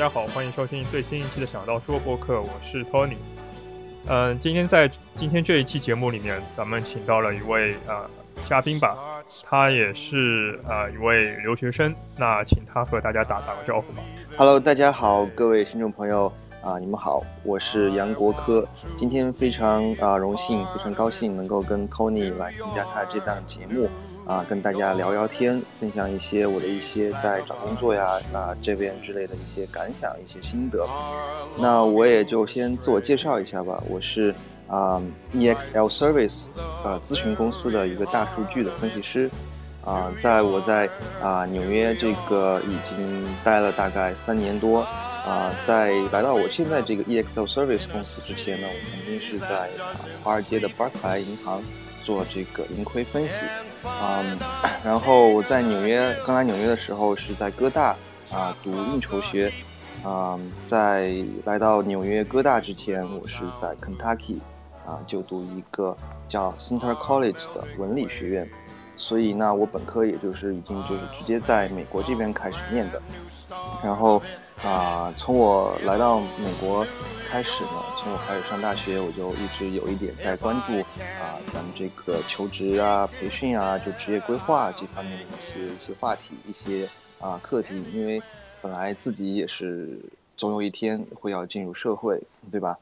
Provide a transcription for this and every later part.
大家好，欢迎收听最新一期的《想到说》播客，我是 Tony。嗯，今天在今天这一期节目里面，咱们请到了一位呃嘉宾吧，他也是呃一位留学生，那请他和大家打打个招呼吧。Hello，大家好，各位听众朋友啊，你们好，我是杨国科，今天非常啊荣幸，非常高兴能够跟 Tony 来参加他这档节目。啊，跟大家聊聊天，分享一些我的一些在找工作呀啊这边之类的一些感想、一些心得。那我也就先自我介绍一下吧，我是啊 EXL Service 啊咨询公司的一个大数据的分析师。啊，在我在啊纽约这个已经待了大概三年多。啊，在来到我现在这个 EXL Service 公司之前呢，我曾经是在啊华尔街的巴克莱银行。做这个盈亏分析，嗯，然后我在纽约刚来纽约的时候是在哥大啊读应酬学，嗯，在来到纽约哥大之前，我是在 Kentucky 啊就读一个叫 Center College 的文理学院，所以呢，我本科也就是已经就是直接在美国这边开始念的，然后啊，从我来到美国。开始呢，从我开始上大学，我就一直有一点在关注啊，咱们这个求职啊、培训啊，就职业规划这方面的一些一些话题、一些啊课题。因为本来自己也是总有一天会要进入社会，对吧？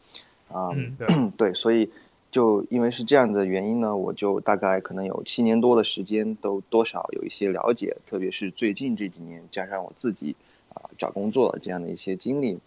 啊，对，所以就因为是这样的原因呢，我就大概可能有七年多的时间都多少有一些了解，特别是最近这几年，加上我自己啊找工作这样的一些经历。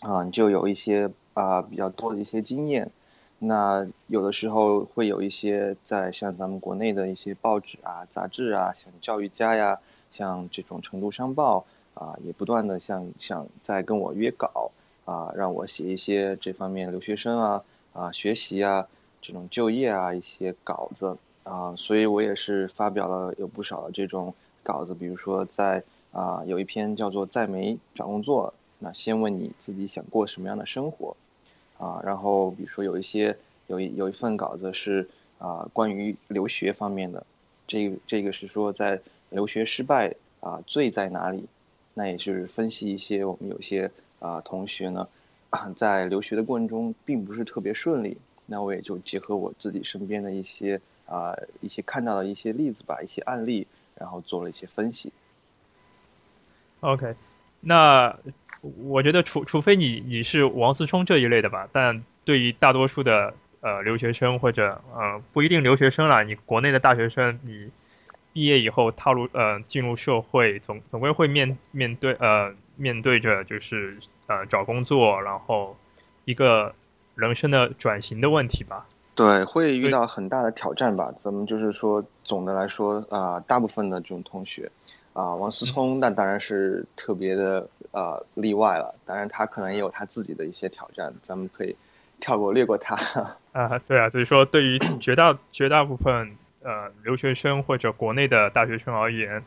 啊，就有一些啊比较多的一些经验，那有的时候会有一些在像咱们国内的一些报纸啊、杂志啊，像教育家呀，像这种成都商报啊，也不断的像像在跟我约稿啊，让我写一些这方面留学生啊啊学习啊这种就业啊一些稿子啊，所以我也是发表了有不少的这种稿子，比如说在啊有一篇叫做在没找工作。那先问你自己想过什么样的生活，啊，然后比如说有一些有一有一份稿子是啊关于留学方面的，这这个是说在留学失败啊罪在哪里？那也是分析一些我们有些啊同学呢 在留学的过程中并不是特别顺利，那我也就结合我自己身边的一些啊一些看到的一些例子吧，一些案例，然后做了一些分析。OK，那。我觉得除除非你你是王思聪这一类的吧，但对于大多数的呃留学生或者呃不一定留学生啦，你国内的大学生，你毕业以后踏入呃进入社会，总总归会面面对呃面对着就是呃找工作，然后一个人生的转型的问题吧。对，会遇到很大的挑战吧。咱们就是说，总的来说啊，大部分的这种同学。啊，王思聪那当然是特别的呃例外了，当然他可能也有他自己的一些挑战，咱们可以跳过略过他。啊，对啊，所以说对于绝大绝大部分呃留学生或者国内的大学生而言，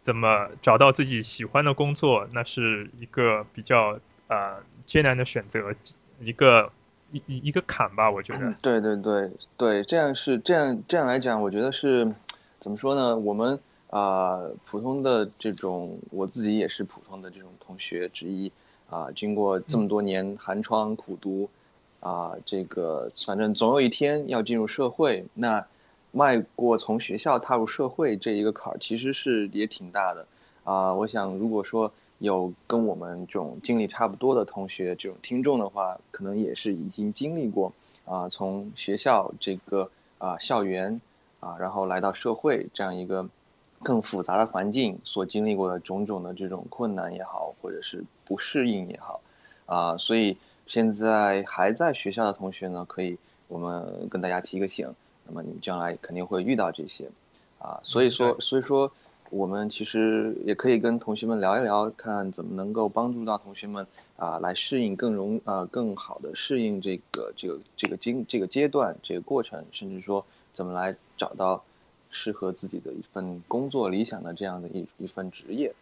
怎么找到自己喜欢的工作，那是一个比较呃艰难的选择，一个一一个坎吧，我觉得。对对对对，这样是这样这样来讲，我觉得是怎么说呢？我们。啊，普通的这种，我自己也是普通的这种同学之一，啊，经过这么多年寒窗苦读，啊，这个反正总有一天要进入社会，那迈过从学校踏入社会这一个坎儿，其实是也挺大的，啊，我想如果说有跟我们这种经历差不多的同学，这种听众的话，可能也是已经经历过，啊，从学校这个啊校园，啊，然后来到社会这样一个。更复杂的环境所经历过的种种的这种困难也好，或者是不适应也好，啊，所以现在还在学校的同学呢，可以我们跟大家提个醒，那么你们将来肯定会遇到这些，啊，所以说，所以说我们其实也可以跟同学们聊一聊，看怎么能够帮助到同学们啊，来适应更容啊更好的适应这个这个这个经这个阶段这个过程，甚至说怎么来找到。适合自己的一份工作理想的这样的一一份职业。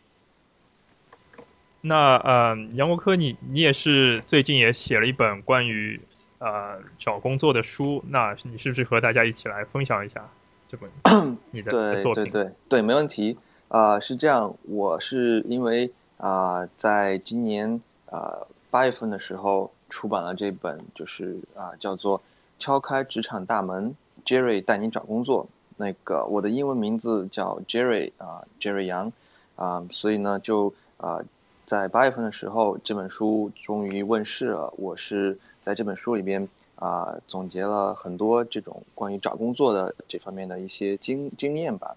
那呃，杨国科，你你也是最近也写了一本关于呃找工作的书，那你是不是和大家一起来分享一下这本 你的作品？对对对对，没问题。啊，是这样，我是因为啊，在今年啊八月份的时候出版了这本，就是啊叫做《敲开职场大门》，Jerry 带你找工作。那个我的英文名字叫 Jerry 啊，Jerry 杨啊，所以呢就啊在八月份的时候这本书终于问世了。我是在这本书里边啊总结了很多这种关于找工作的这方面的一些经经验吧。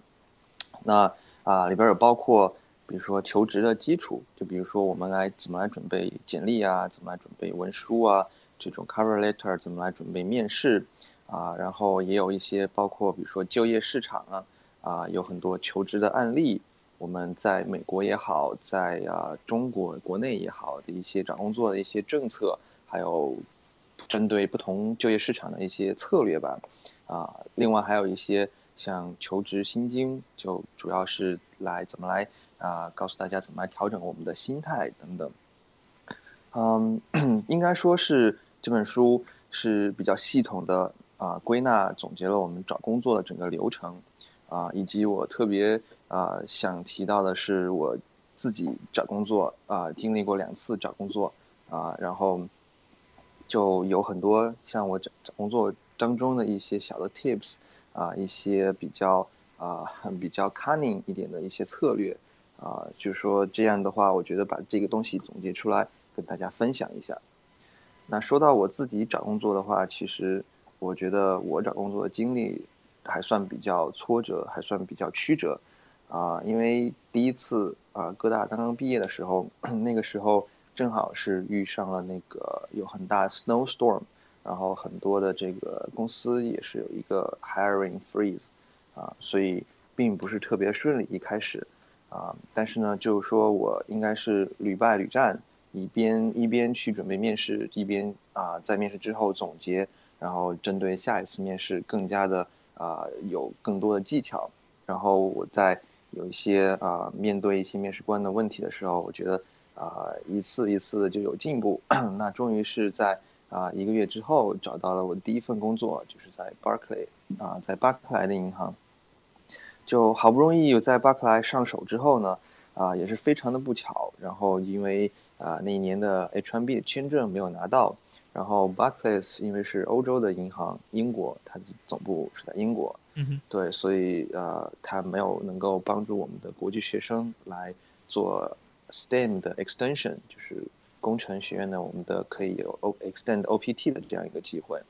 那啊里边有包括。比如说求职的基础，就比如说我们来怎么来准备简历啊，怎么来准备文书啊，这种 cover letter 怎么来准备面试啊，然后也有一些包括比如说就业市场啊，啊有很多求职的案例，我们在美国也好，在啊中国国内也好的一些找工作的一些政策，还有针对不同就业市场的一些策略吧，啊，另外还有一些像求职心经，就主要是来怎么来。啊，告诉大家怎么来调整我们的心态等等。嗯，应该说是这本书是比较系统的啊，归纳总结了我们找工作的整个流程啊，以及我特别啊想提到的是我自己找工作啊，经历过两次找工作啊，然后就有很多像我找找工作当中的一些小的 tips 啊，一些比较啊比较 cunning 一点的一些策略。啊，就是说这样的话，我觉得把这个东西总结出来跟大家分享一下。那说到我自己找工作的话，其实我觉得我找工作的经历还算比较挫折，还算比较曲折。啊，因为第一次啊，哥大刚刚毕业的时候，那个时候正好是遇上了那个有很大 snowstorm，然后很多的这个公司也是有一个 hiring freeze，啊，所以并不是特别顺利一开始。啊，但是呢，就是说我应该是屡败屡战，一边一边去准备面试，一边啊在面试之后总结，然后针对下一次面试更加的啊有更多的技巧，然后我在有一些啊面对一些面试官的问题的时候，我觉得啊一次一次就有进步，那终于是在啊一个月之后找到了我第一份工作，就是在 Barclay 啊在巴克莱的银行。就好不容易有在巴克莱上手之后呢，啊，也是非常的不巧，然后因为啊那一年的 H1B 签证没有拿到，然后 Barclays 因为是欧洲的银行，英国它的总部是在英国，嗯对，所以呃它没有能够帮助我们的国际学生来做 STEM 的 extension，就是工程学院的我们的可以有 O extend OPT 的这样一个机会，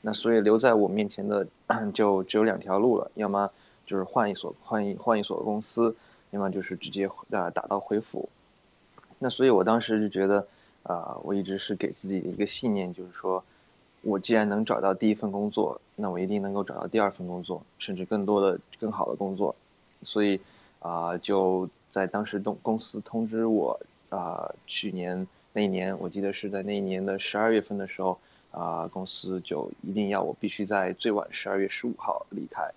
那所以留在我面前的就只有两条路了，要么。就是换一所换一换一所公司，要么就是直接啊打道回府。那所以我当时就觉得，啊，我一直是给自己的一个信念，就是说，我既然能找到第一份工作，那我一定能够找到第二份工作，甚至更多的更好的工作。所以啊，就在当时公公司通知我啊，去年那一年，我记得是在那一年的十二月份的时候，啊，公司就一定要我必须在最晚十二月十五号离开。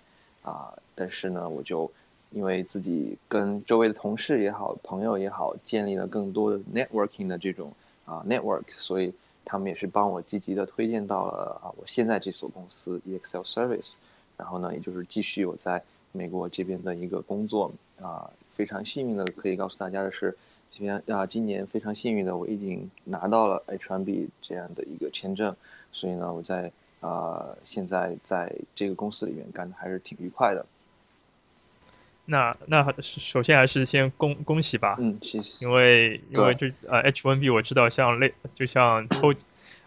啊，但是呢，我就因为自己跟周围的同事也好，朋友也好，建立了更多的 networking 的这种啊 network，所以他们也是帮我积极的推荐到了啊我现在这所公司 Excel Service，然后呢，也就是继续我在美国这边的一个工作啊，非常幸运的可以告诉大家的是，这边啊今年非常幸运的我已经拿到了 H1B 这样的一个签证，所以呢，我在。呃，现在在这个公司里面干的还是挺愉快的。那那首先还是先恭恭喜吧。嗯，谢谢。因为因为这呃 H1B 我知道像类就像抽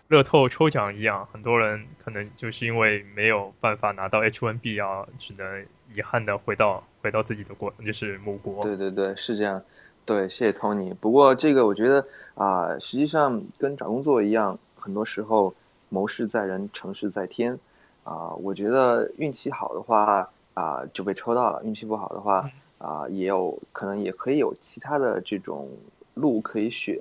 乐透抽奖一样，很多人可能就是因为没有办法拿到 H1B 啊，只能遗憾的回到回到自己的国，就是母国。对对对，是这样。对，谢谢 Tony。不过这个我觉得啊，实际上跟找工作一样，很多时候。谋事在人，成事在天，啊，我觉得运气好的话啊就被抽到了，运气不好的话啊也有可能也可以有其他的这种路可以选，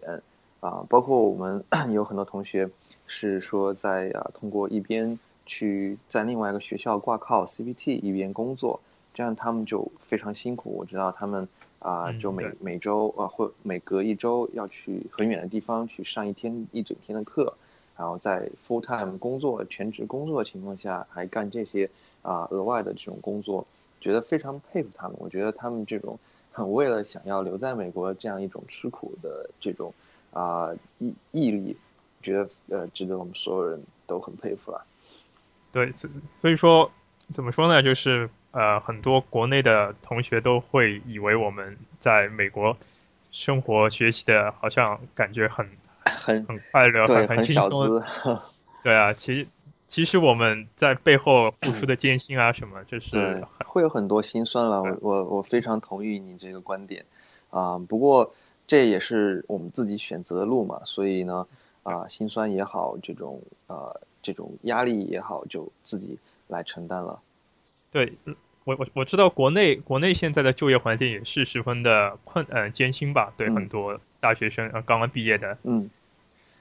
啊，包括我们 有很多同学是说在啊通过一边去在另外一个学校挂靠 CPT 一边工作，这样他们就非常辛苦。我知道他们啊就每每周啊或每隔一周要去很远的地方去上一天一整天的课。然后在 full time 工作、全职工作的情况下，还干这些啊额外的这种工作，觉得非常佩服他们。我觉得他们这种很 为了想要留在美国这样一种吃苦的这种啊毅毅力，觉得呃值得我们所有人都很佩服了。对，所所以说怎么说呢？就是呃，很多国内的同学都会以为我们在美国生活学习的，好像感觉很很很快乐，对，很轻松。对啊，其实其实我们在背后付出的艰辛啊，什么就是会有很多心酸了。我我我非常同意你这个观点啊。不过这也是我们自己选择的路嘛，所以呢啊，心酸也好，这种呃这种压力也好，就自己来承担了。对，我我我知道国内国内现在的就业环境也是十分的困呃艰辛吧？对，很多大学生呃刚刚毕业的嗯。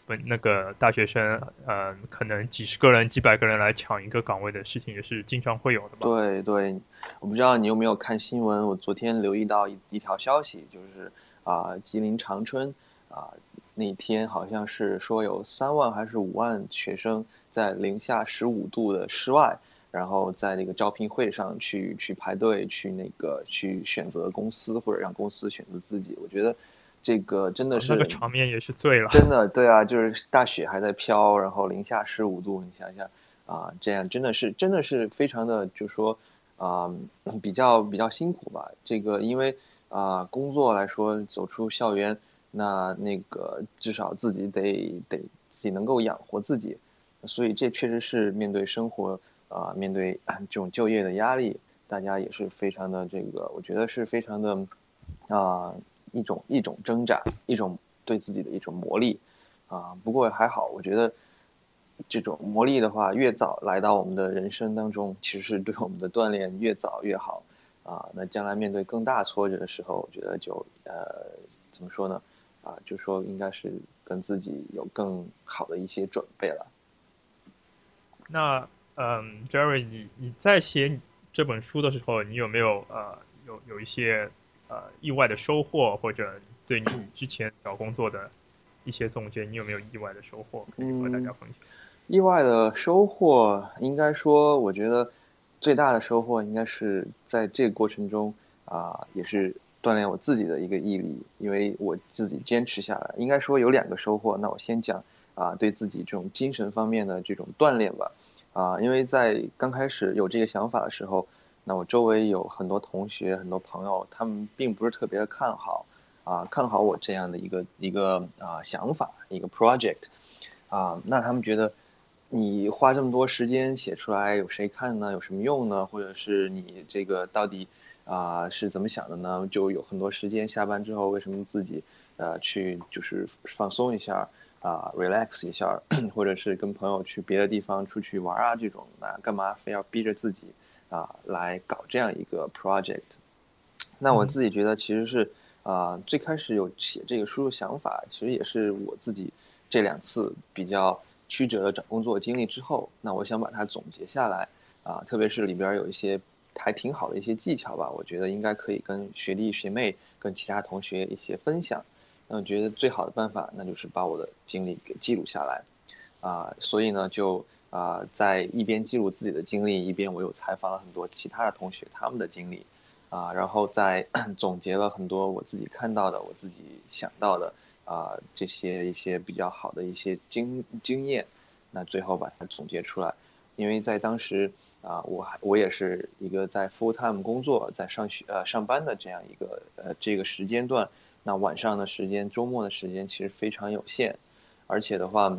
本那个大学生，呃，可能几十个人、几百个人来抢一个岗位的事情，也是经常会有的吧？对对，我不知道你有没有看新闻。我昨天留意到一一条消息，就是啊，吉林长春啊，那天好像是说有三万还是五万学生在零下十五度的室外，然后在那个招聘会上去去排队，去那个去选择公司或者让公司选择自己。我觉得。这个真的是那个场面也是醉了，真的对啊，就是大雪还在飘，然后零下十五度，你想想啊，这样真的是真的是非常的，就说啊比较比较辛苦吧。这个因为啊工作来说，走出校园，那那个至少自己得得自己能够养活自己，所以这确实是面对生活啊面对这种就业的压力，大家也是非常的这个，我觉得是非常的啊。一种一种挣扎，一种对自己的一种磨砺，啊，不过还好，我觉得这种磨砺的话，越早来到我们的人生当中，其实是对我们的锻炼越早越好，啊，那将来面对更大挫折的时候，我觉得就呃，怎么说呢？啊，就说应该是跟自己有更好的一些准备了。那嗯，Jerry，你你在写这本书的时候，你有没有呃，有有一些？呃，意外的收获，或者对你之前找工作的一些总结，你有没有意外的收获可以和大家分享？意外的收获，应该说，我觉得最大的收获应该是在这个过程中啊，也是锻炼我自己的一个毅力，因为我自己坚持下来。应该说有两个收获，那我先讲啊，对自己这种精神方面的这种锻炼吧。啊，因为在刚开始有这个想法的时候。那我周围有很多同学、很多朋友，他们并不是特别看好，啊，看好我这样的一个一个啊想法，一个 project，啊，那他们觉得你花这么多时间写出来，有谁看呢？有什么用呢？或者是你这个到底啊是怎么想的呢？就有很多时间下班之后，为什么自己呃去就是放松一下啊，relax 一下，或者是跟朋友去别的地方出去玩啊这种，那干嘛非要逼着自己？啊，来搞这样一个 project，那我自己觉得其实是啊，最开始有写这个输入想法，其实也是我自己这两次比较曲折的找工作经历之后，那我想把它总结下来啊，特别是里边有一些还挺好的一些技巧吧，我觉得应该可以跟学弟学妹、跟其他同学一些分享。那我觉得最好的办法，那就是把我的经历给记录下来啊，所以呢就。啊，在一边记录自己的经历，一边我又采访了很多其他的同学他们的经历，啊，然后再 总结了很多我自己看到的、我自己想到的啊这些一些比较好的一些经经验，那最后把它总结出来。因为在当时啊，我还我也是一个在 full time 工作、在上学呃上班的这样一个呃这个时间段，那晚上的时间、周末的时间其实非常有限，而且的话。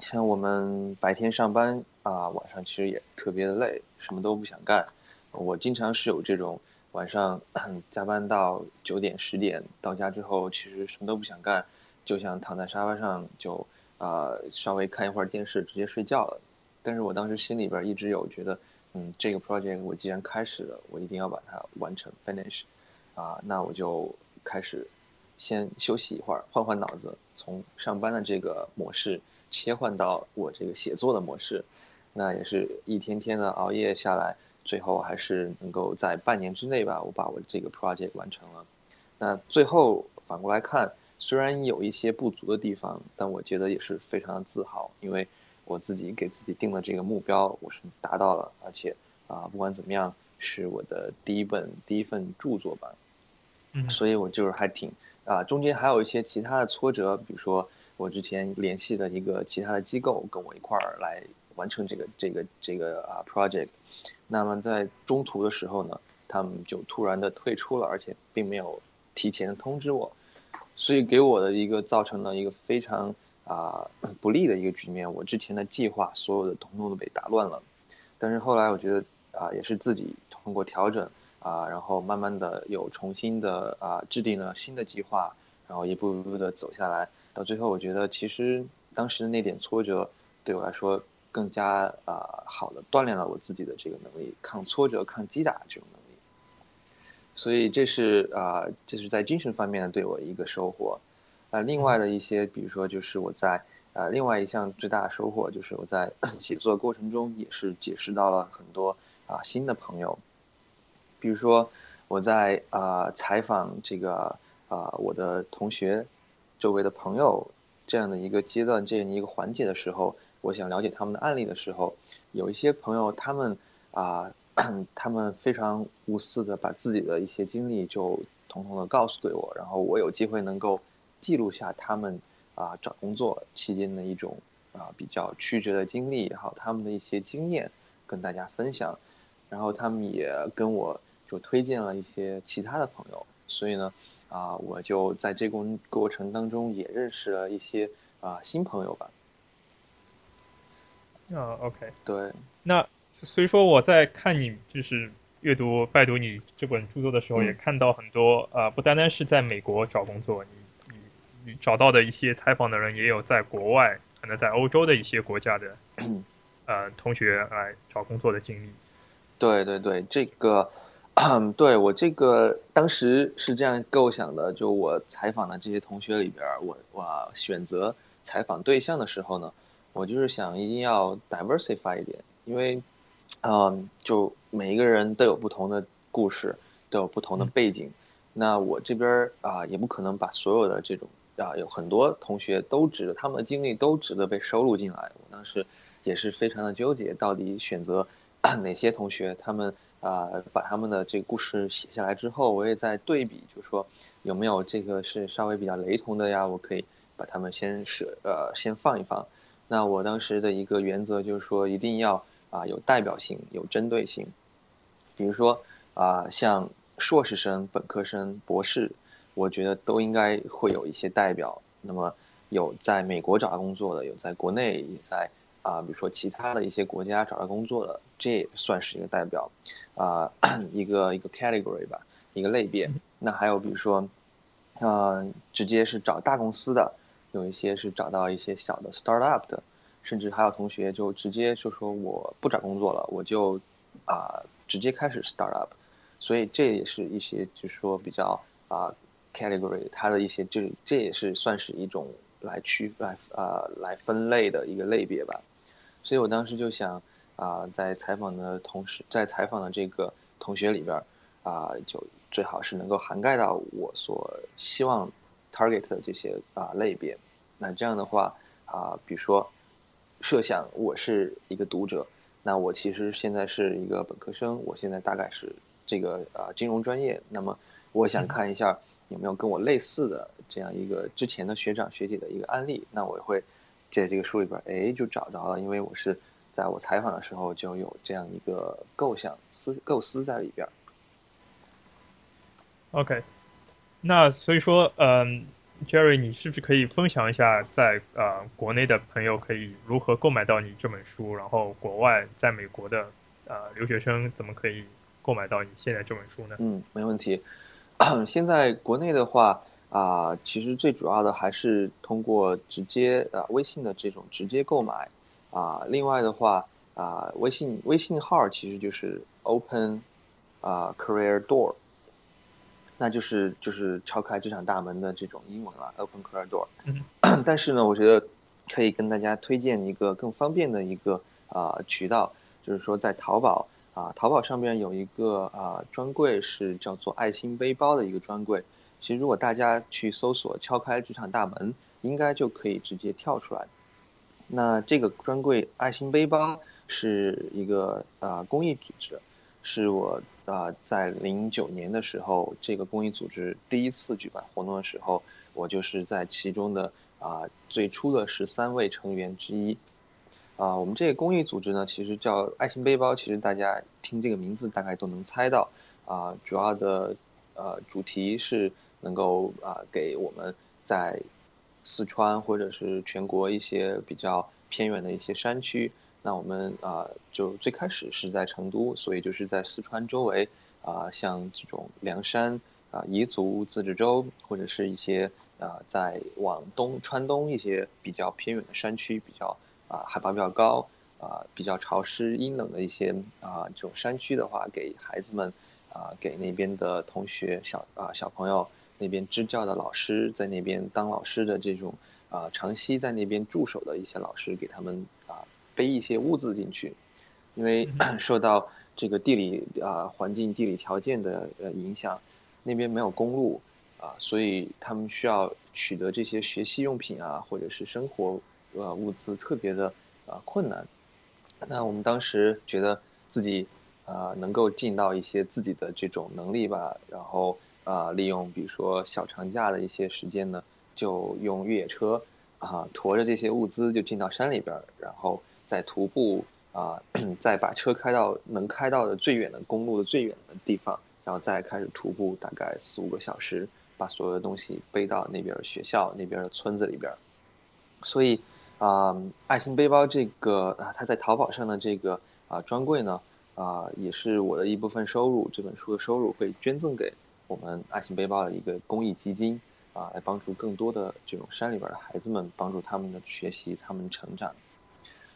像我们白天上班啊，晚上其实也特别的累，什么都不想干。我经常是有这种晚上 加班到九点十点，到家之后其实什么都不想干，就想躺在沙发上就啊稍微看一会儿电视，直接睡觉了。但是我当时心里边一直有觉得，嗯，这个 project 我既然开始了，我一定要把它完成 finish，啊，那我就开始先休息一会儿，换换脑子，从上班的这个模式。切换到我这个写作的模式，那也是一天天的熬夜下来，最后还是能够在半年之内吧，我把我这个 project 完成了。那最后反过来看，虽然有一些不足的地方，但我觉得也是非常的自豪，因为我自己给自己定了这个目标，我是达到了，而且啊，不管怎么样，是我的第一本第一份著作吧。嗯，所以我就是还挺啊，中间还有一些其他的挫折，比如说我之前联系的一个其他的机构跟我一块儿来完成这个这个这个啊 project，那么在中途的时候呢，他们就突然的退出了，而且并没有提前通知我，所以给我的一个造成了一个非常啊不利的一个局面，我之前的计划所有的统统都被打乱了，但是后来我觉得啊也是自己通过调整。啊，然后慢慢的又重新的啊制定了新的计划，然后一步一步的走下来，到最后我觉得其实当时的那点挫折对我来说更加啊好的锻炼了我自己的这个能力，抗挫折、抗击打这种能力。所以这是啊这是在精神方面的对我一个收获。啊，另外的一些比如说就是我在啊另外一项最大的收获就是我在 写作过程中也是结识到了很多啊新的朋友。比如说，我在啊采访这个啊我的同学、周围的朋友这样的一个阶段、这样一个环节的时候，我想了解他们的案例的时候，有一些朋友他们啊 他们非常无私的把自己的一些经历就统统的告诉给我，然后我有机会能够记录下他们啊找工作期间的一种啊比较曲折的经历，也好他们的一些经验跟大家分享，然后他们也跟我。就推荐了一些其他的朋友，所以呢，啊，我就在这个过程当中也认识了一些啊新朋友吧。啊，OK，对。那所以说我在看你就是阅读拜读你这本著作的时候，也看到很多啊，不单单是在美国找工作，你你你找到的一些采访的人，也有在国外，可能在欧洲的一些国家的 呃同学来找工作的经历。对对对，这个。对我这个当时是这样构想的，就我采访的这些同学里边，我我选择采访对象的时候呢，我就是想一定要 diversify 一点，因为，嗯，就每一个人都有不同的故事，都有不同的背景，那我这边啊也不可能把所有的这种啊有很多同学都值得他们的经历都值得被收录进来，我当时也是非常的纠结，到底选择 哪些同学他们。啊，把他们的这个故事写下来之后，我也在对比，就是说有没有这个是稍微比较雷同的呀？我可以把他们先舍呃先放一放。那我当时的一个原则就是说，一定要啊有代表性、有针对性。比如说啊，像硕士生、本科生、博士，我觉得都应该会有一些代表。那么有在美国找到工作的，有在国内也在。啊，比如说其他的一些国家找到工作的，这也算是一个代表，啊，一个一个 category 吧，一个类别。那还有比如说，呃，直接是找大公司的，有一些是找到一些小的 startup 的，甚至还有同学就直接就说我不找工作了，我就啊直接开始 startup。所以这也是一些就是说比较啊 category，它的一些这这也是算是一种来区来啊来分类的一个类别吧。所以我当时就想，啊，在采访的同时，在采访的这个同学里边，啊，就最好是能够涵盖到我所希望 target 的这些啊类别。那这样的话，啊，比如说，设想我是一个读者，那我其实现在是一个本科生，我现在大概是这个啊金融专业。那么我想看一下有没有跟我类似的这样一个之前的学长学姐的一个案例，那我会。在这个书里边，哎，就找着了，因为我是在我采访的时候就有这样一个构想思构思在里边。OK，那所以说，嗯，Jerry，你是不是可以分享一下，在呃国内的朋友可以如何购买到你这本书？然后国外在美国的呃留学生怎么可以购买到你现在这本书呢？嗯，没问题。现在国内的话。啊，其实最主要的还是通过直接呃微信的这种直接购买，啊，另外的话啊，微信微信号其实就是 open 啊 career door，那就是就是敲开职场大门的这种英文了 open career door。但是呢，我觉得可以跟大家推荐一个更方便的一个啊渠道，就是说在淘宝啊，淘宝上面有一个啊专柜是叫做爱心背包的一个专柜。其实，如果大家去搜索“敲开职场大门”，应该就可以直接跳出来。那这个专柜爱心背包是一个啊公益组织，是我啊在零九年的时候，这个公益组织第一次举办活动的时候，我就是在其中的啊最初的十三位成员之一。啊，我们这个公益组织呢，其实叫爱心背包，其实大家听这个名字大概都能猜到啊，主要的呃主题是能够啊给我们在四川或者是全国一些比较偏远的一些山区。那我们啊，就最开始是在成都，所以就是在四川周围啊，像这种凉山啊、彝族自治州，或者是一些啊，在往东川东一些比较偏远的山区，比较啊海拔比较高啊、比较潮湿阴冷的一些啊这种山区的话，给孩子们啊，给那边的同学小啊小朋友那边支教的老师，在那边当老师的这种啊长期在那边驻守的一些老师，给他们啊。背一些物资进去，因为 受到这个地理啊环境、地理条件的呃影响，那边没有公路啊，所以他们需要取得这些学习用品啊，或者是生活呃物资特别的啊困难。那我们当时觉得自己啊能够尽到一些自己的这种能力吧，然后啊利用比如说小长假的一些时间呢，就用越野车啊驮着这些物资就进到山里边，然后。再徒步啊，再把车开到能开到的最远的公路的最远的地方，然后再开始徒步，大概四五个小时，把所有的东西背到那边学校那边的村子里边。所以啊，爱心背包这个啊，它在淘宝上的这个啊专柜呢啊，也是我的一部分收入。这本书的收入会捐赠给我们爱心背包的一个公益基金啊，来帮助更多的这种山里边的孩子们，帮助他们的学习，他们成长。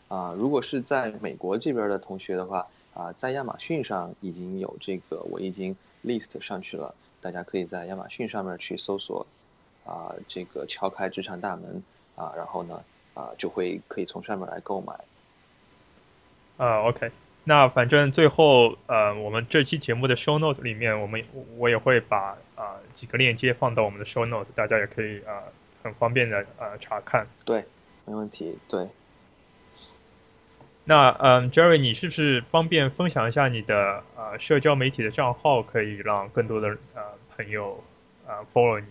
啊，如果是在美国这边的同学的话，啊，在亚马逊上已经有这个，我已经 list 上去了，大家可以在亚马逊上面去搜索，啊，这个敲开职场大门，啊，然后呢，啊，就会可以从上面来购买。啊，OK，那反正最后，呃，我们这期节目的 show note 里面，我们我也会把啊几个链接放到我们的 show note，大家也可以啊很方便的啊查看。对，没问题，对。那嗯，Jerry，你是不是方便分享一下你的呃社交媒体的账号，可以让更多的呃朋友啊 follow 你？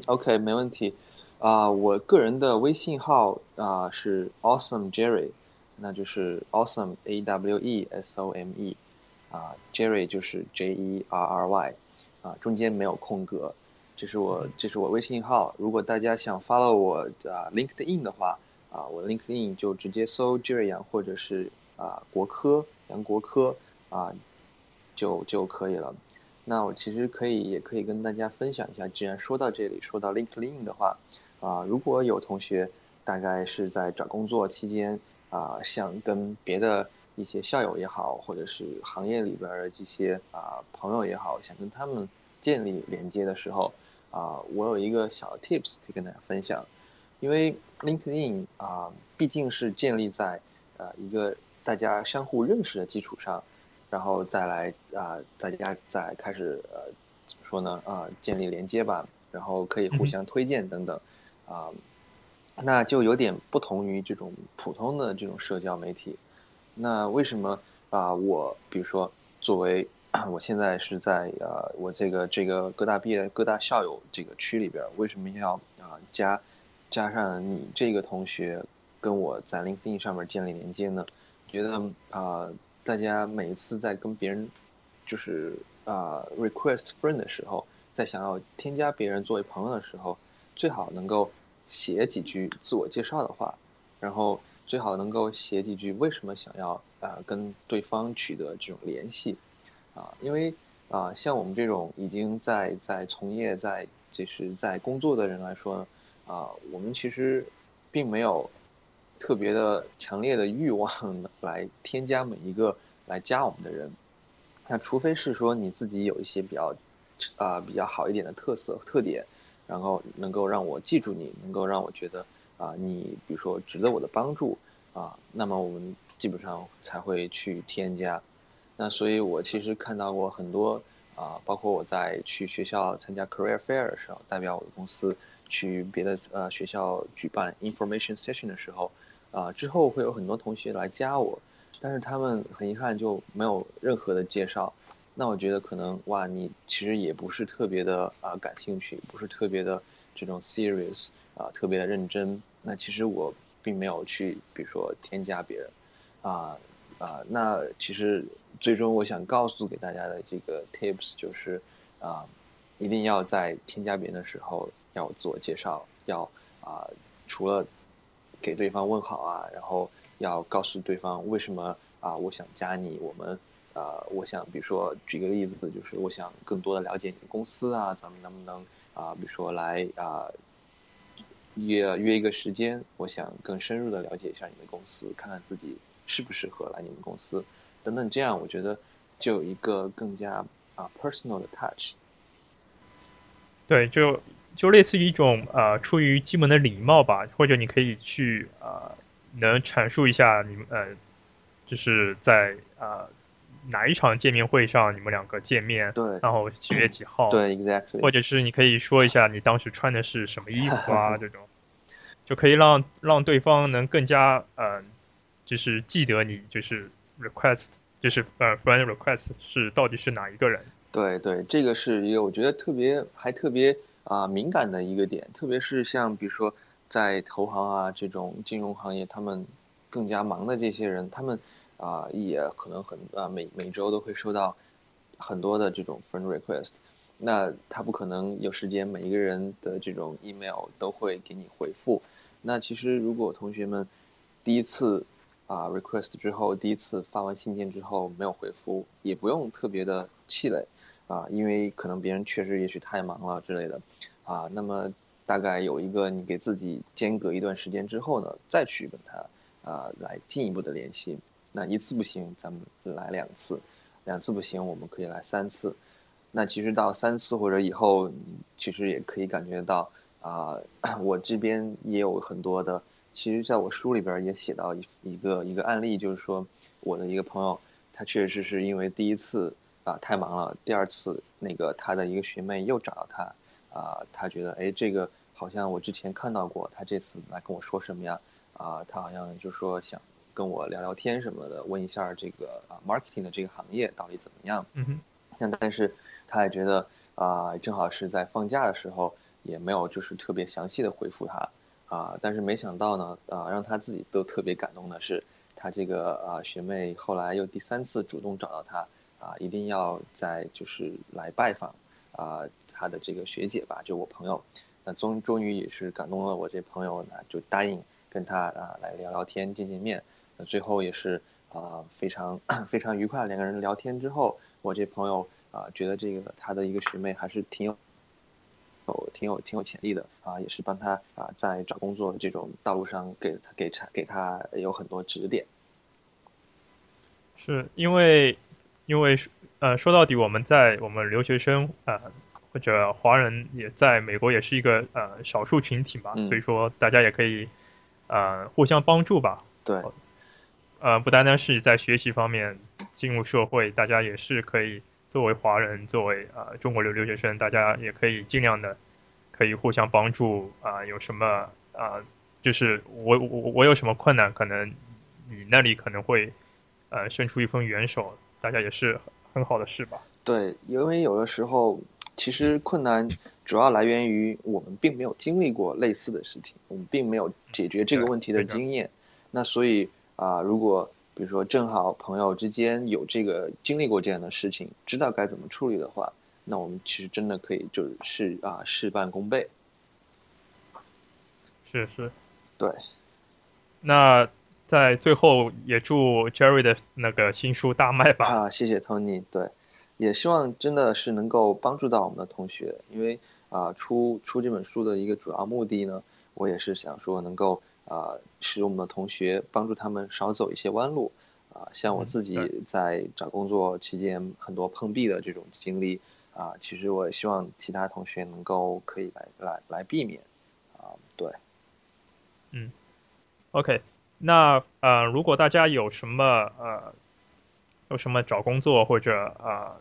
OK，没问题。啊，我个人的微信号啊是 Awesome Jerry，那就是 Awesome A W E S O M E，啊，Jerry 就是 J E R R Y，啊，中间没有空格。这是我这是我微信号。如果大家想 follow 我啊 LinkedIn 的话。啊，我 LinkedIn 就直接搜 Jerry 杨，或者是啊国科杨国科啊，就就可以了。那我其实可以也可以跟大家分享一下，既然说到这里，说到 LinkedIn 的话，啊，如果有同学大概是在找工作期间啊，想跟别的一些校友也好，或者是行业里边的这些啊朋友也好，想跟他们建立连接的时候，啊，我有一个小 Tips 可以跟大家分享。因为 LinkedIn 啊，毕竟是建立在呃一个大家相互认识的基础上，然后再来啊，大家再开始呃怎么说呢啊，建立连接吧，然后可以互相推荐等等啊，那就有点不同于这种普通的这种社交媒体。那为什么啊？我比如说作为我现在是在呃我这个这个各大毕业各大校友这个区里边，为什么要啊加？加上你这个同学跟我在 LinkedIn 上面建立连接呢，觉得啊，大家每一次在跟别人就是啊 request friend 的时候，在想要添加别人作为朋友的时候，最好能够写几句自我介绍的话，然后最好能够写几句为什么想要啊跟对方取得这种联系啊，因为啊像我们这种已经在在从业在就是在工作的人来说。啊，我们其实并没有特别的强烈的欲望来添加每一个来加我们的人，那除非是说你自己有一些比较啊比较好一点的特色特点，然后能够让我记住你，能够让我觉得啊你比如说值得我的帮助啊，那么我们基本上才会去添加。那所以我其实看到过很多啊，包括我在去学校参加 career fair 的时候，代表我的公司。去别的呃学校举办 information session 的时候，啊之后会有很多同学来加我，但是他们很遗憾就没有任何的介绍。那我觉得可能哇，你其实也不是特别的啊感兴趣，不是特别的这种 serious 啊，特别的认真。那其实我并没有去，比如说添加别人，啊啊，那其实最终我想告诉给大家的这个 tips 就是啊，一定要在添加别人的时候要自我介绍，要啊除了给对方问好啊，然后要告诉对方为什么啊我想加你，我们。呃，我想，比如说举个例子，就是我想更多的了解你的公司啊，咱们能不能啊，比如说来啊约约一个时间，我想更深入的了解一下你的公司，看看自己适不适合来你们公司，等等，这样我觉得就有一个更加啊 personal 的 touch。对，就就类似于一种呃出于基本的礼貌吧，或者你可以去啊能阐述一下你们呃就是在啊。哪一场见面会上你们两个见面？对，然后几月几号？对，exactly。或者是你可以说一下你当时穿的是什么衣服啊？这种就可以让让对方能更加呃，就是记得你就是 request，就是呃 friend request 是到底是哪一个人？对对，这个是一个我觉得特别还特别啊敏感的一个点，特别是像比如说在投行啊这种金融行业，他们更加忙的这些人，他们。啊，也可能很啊，每每周都会收到很多的这种 friend request，那他不可能有时间每一个人的这种 email 都会给你回复。那其实如果同学们第一次啊 request 之后，第一次发完信件之后没有回复，也不用特别的气馁啊，因为可能别人确实也许太忙了之类的啊。那么大概有一个你给自己间隔一段时间之后呢，再去跟他啊来进一步的联系。那一次不行，咱们来两次；两次不行，我们可以来三次。那其实到三次或者以后，其实也可以感觉到啊，我这边也有很多的。其实在我书里边也写到一一个一个案例，就是说我的一个朋友，他确实是因为第一次啊太忙了，第二次那个他的一个学妹又找到他啊，他觉得哎这个好像我之前看到过，他这次来跟我说什么呀？啊，他好像就说想。跟我聊聊天什么的，问一下这个啊，marketing 的这个行业到底怎么样？嗯哼。但但是他也觉得啊，正好是在放假的时候，也没有就是特别详细的回复他啊。但是没想到呢，啊，让他自己都特别感动的是，他这个啊学妹后来又第三次主动找到他啊，一定要在就是来拜访啊他的这个学姐吧，就我朋友。那终终于也是感动了我这朋友呢，就答应跟他啊来聊聊天、见见面。最后也是啊，非常非常愉快。两个人聊天之后，我这朋友啊，觉得这个他的一个学妹还是挺有有挺有挺有潜力的啊，也是帮他啊在找工作这种道路上给他给他给他有很多指点。是因为因为呃说到底，我们在我们留学生啊或者华人也在美国也是一个呃少数群体嘛，所以说大家也可以呃互相帮助吧。对。呃，不单单是在学习方面进入社会，大家也是可以作为华人，作为呃中国留留学生，大家也可以尽量的可以互相帮助啊。有什么啊，就是我我我有什么困难，可能你那里可能会呃伸出一份援手，大家也是很好的事吧。对，因为有的时候其实困难主要来源于我们并没有经历过类似的事情，我们并没有解决这个问题的经验，那所以。啊，如果比如说正好朋友之间有这个经历过这样的事情，知道该怎么处理的话，那我们其实真的可以就是事啊事半功倍。是是，对。那在最后也祝 Jerry 的那个新书大卖吧。啊，谢谢 Tony。对，也希望真的是能够帮助到我们的同学，因为啊出出这本书的一个主要目的呢，我也是想说能够。啊，使我们的同学帮助他们少走一些弯路，啊，像我自己在找工作期间很多碰壁的这种经历，啊，其实我也希望其他同学能够可以来来来避免，啊，对，嗯，OK，那呃，如果大家有什么呃，有什么找工作或者呃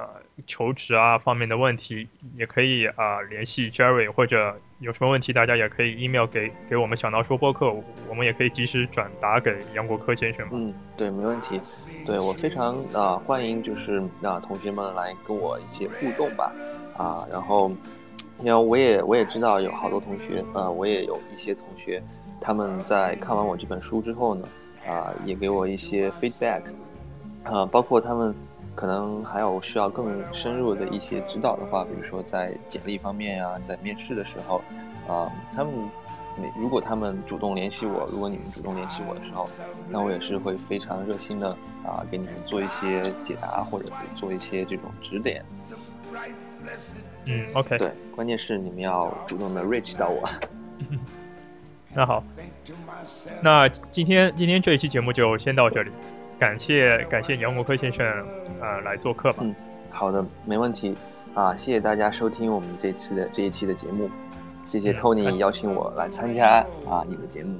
呃求职啊方面的问题，也可以啊联系 Jerry，或者有什么问题，大家也可以 email 给给我们小闹说播客，我们也可以及时转达给杨国科先生。嗯，对，没问题。对我非常啊欢迎，就是啊同学们来跟我一些互动吧。啊，然后因为我也我也知道有好多同学，呃，我也有一些同学，他们在看完我这本书之后呢，啊，也给我一些 feedback，啊，包括他们。可能还有需要更深入的一些指导的话，比如说在简历方面呀，在面试的时候，啊，他们，如果他们主动联系我，如果你们主动联系我的时候，那我也是会非常热心的啊，给你们做一些解答，或者是做一些这种指点。嗯，OK。对，关键是你们要主动的 reach 到我。那好，那今天今天这一期节目就先到这里。感谢感谢杨国科先生，呃，来做客吧。嗯，好的，没问题。啊，谢谢大家收听我们这次的这一期的节目，谢谢 Tony 邀请我来参加啊你的节目。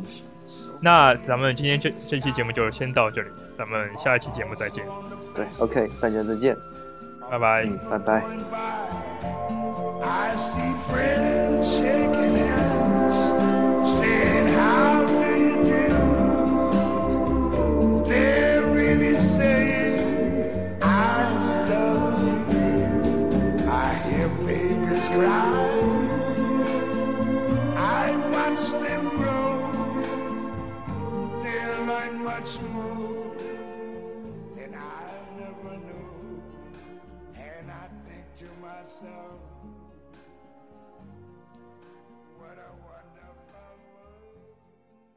那咱们今天这这期节目就先到这里，咱们下一期节目再见。对，OK，大家再见，拜拜，嗯，拜拜。myself I watch them grow. They're like much more than I never knew. And I think to myself.